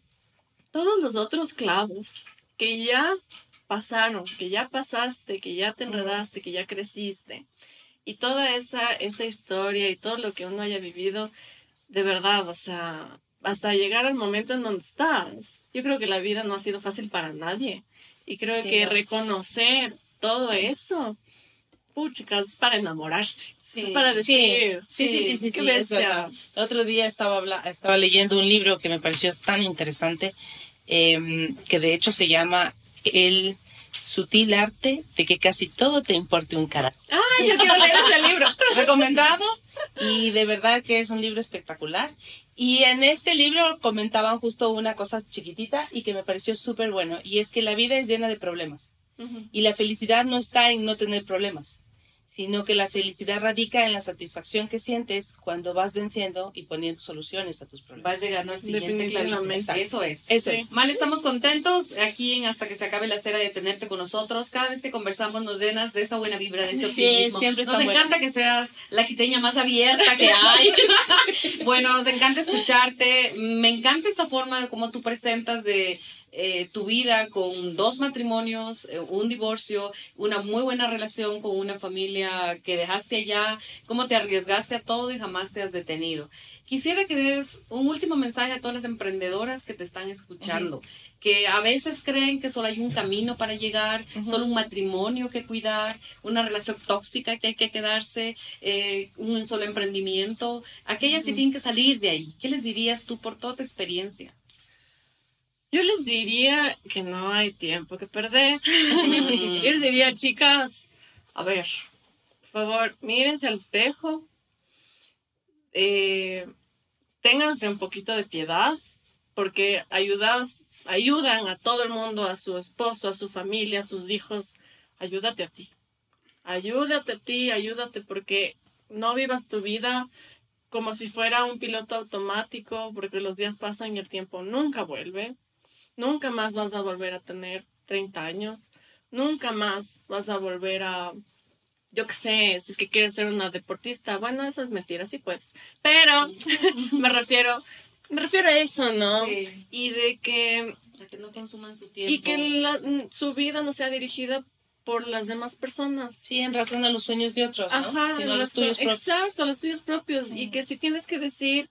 C: todos los otros clavos que ya pasaron, que ya pasaste, que ya te enredaste, que ya creciste. Y toda esa, esa historia y todo lo que uno haya vivido, de verdad, o sea, hasta llegar al momento en donde estás. Yo creo que la vida no ha sido fácil para nadie. Y creo
B: Sí,
C: que
B: no.
C: reconocer todo eso, pucha, es para enamorarse.
A: Sí.
C: Es para decir,
B: sí, sí, sí, sí, sí, es verdad. El otro día estaba, estaba leyendo un libro que me pareció tan interesante, em, que de hecho se llama El sutil arte de que casi todo te importe un carajo.
C: Ay, yo quiero leer ese libro.
B: Recomendado y de verdad que es un libro espectacular. Y en este libro comentaban justo una cosa chiquitita y que me pareció súper bueno, y es que la vida es llena de problemas. Y la felicidad no está en no tener problemas, sino que la felicidad radica en la satisfacción que sientes cuando vas venciendo y poniendo soluciones a tus problemas.
A: Vas llegando al siguiente clavito. Eso es.
B: Eso
C: Sí.
B: es.
A: Mal, estamos contentos aquí en Hasta que se acabe la cera de tenerte con nosotros. Cada vez que conversamos nos llenas de esa buena vibra, de ese
B: Sí,
A: optimismo.
B: siempre está
A: nos encanta que seas la quiteña más abierta que hay. bueno, nos encanta escucharte. Me encanta esta forma de cómo tú presentas de eh, tu vida con dos matrimonios, eh, un divorcio, una muy buena relación con una familia que dejaste allá, cómo te arriesgaste a todo y jamás te has detenido. Quisiera que des un último mensaje a todas las emprendedoras que te están escuchando, que a veces creen que solo hay un camino para llegar, solo un matrimonio que cuidar, una relación tóxica que hay que quedarse, eh, un solo emprendimiento, aquellas que tienen que salir de ahí. ¿Qué les dirías tú por toda tu experiencia?
C: Yo les diría que no hay tiempo que perder. Yo les diría, chicas, a ver, por favor, mírense al espejo. Eh, ténganse un poquito de piedad, porque ayudas, ayudan a todo el mundo, a su esposo, a su familia, a sus hijos. Ayúdate a ti. Ayúdate a ti, ayúdate, porque no vivas tu vida como si fuera un piloto automático, porque los días pasan y el tiempo nunca vuelve. Nunca más vas a volver a tener 30 años. Nunca más vas a volver a, yo qué sé, si es que quieres ser una deportista. Bueno, eso es mentira, sí puedes. Pero me refiero, me refiero a eso, ¿no?
A: Sí.
C: Y de que,
A: A que no consuman su tiempo.
C: y que la- su vida no sea dirigida por las demás personas.
B: Sí, en razón a los sueños de otros, ¿no?
C: Ajá,
B: Sino a los
C: los-
B: tuyos propios.
C: exacto, los tuyos propios. Y que si tienes que decir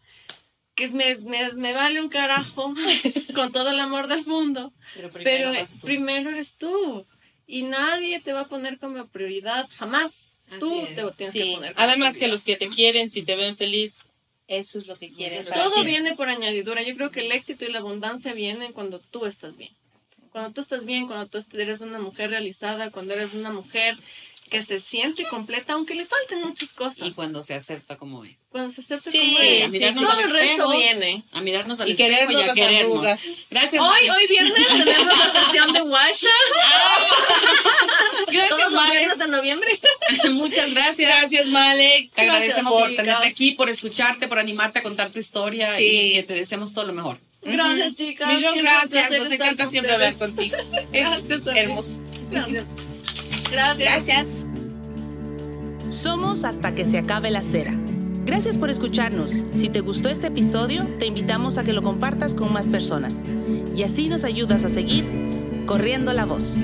C: que me, me, me vale un carajo con todo el amor del mundo,
A: Pero primero
C: pero
A: vas tú.
C: primero eres tú. Y nadie te va a poner como prioridad, jamás.
A: Así
C: tú
A: es.
C: te tienes que
B: Sí,
C: poner como
B: además que los que te quieren, si te ven feliz, eso es lo que quieren.
C: Todo
B: ti.
C: viene por añadidura. Yo creo que el éxito y la abundancia vienen cuando tú estás bien. Cuando tú estás bien, cuando tú eres una mujer realizada, cuando eres una mujer que se siente completa, aunque le falten muchas cosas.
A: Y cuando se acepta como es.
C: Cuando se acepta
B: Sí,
C: como
B: sí,
C: es,
B: a mirarnos
C: todo
A: al
C: el resto viene.
A: A mirarnos al
B: Y
A: espejo
B: querernos
A: y a
B: las
A: querernos.
B: arrugas.
A: Gracias.
C: Hoy,
A: Mari.
C: hoy viernes tenemos la sesión de Washa.
A: Gracias,
C: Todos los viernes de noviembre.
A: Muchas gracias.
B: Gracias, Malek.
A: Te agradecemos por tenerte aquí, por escucharte, por animarte a contar tu historia
B: Sí.
A: y que te deseamos todo lo mejor.
C: Gracias, chicas.
B: Millón gracias. Nos encanta siempre hablar contigo. Es
C: Gracias
B: hermoso.
C: Gracias. Gracias.
B: Gracias.
D: Somos hasta que se acabe la cera. Gracias por escucharnos. Si te gustó este episodio, te invitamos a que lo compartas con más personas y así nos ayudas a seguir corriendo la voz.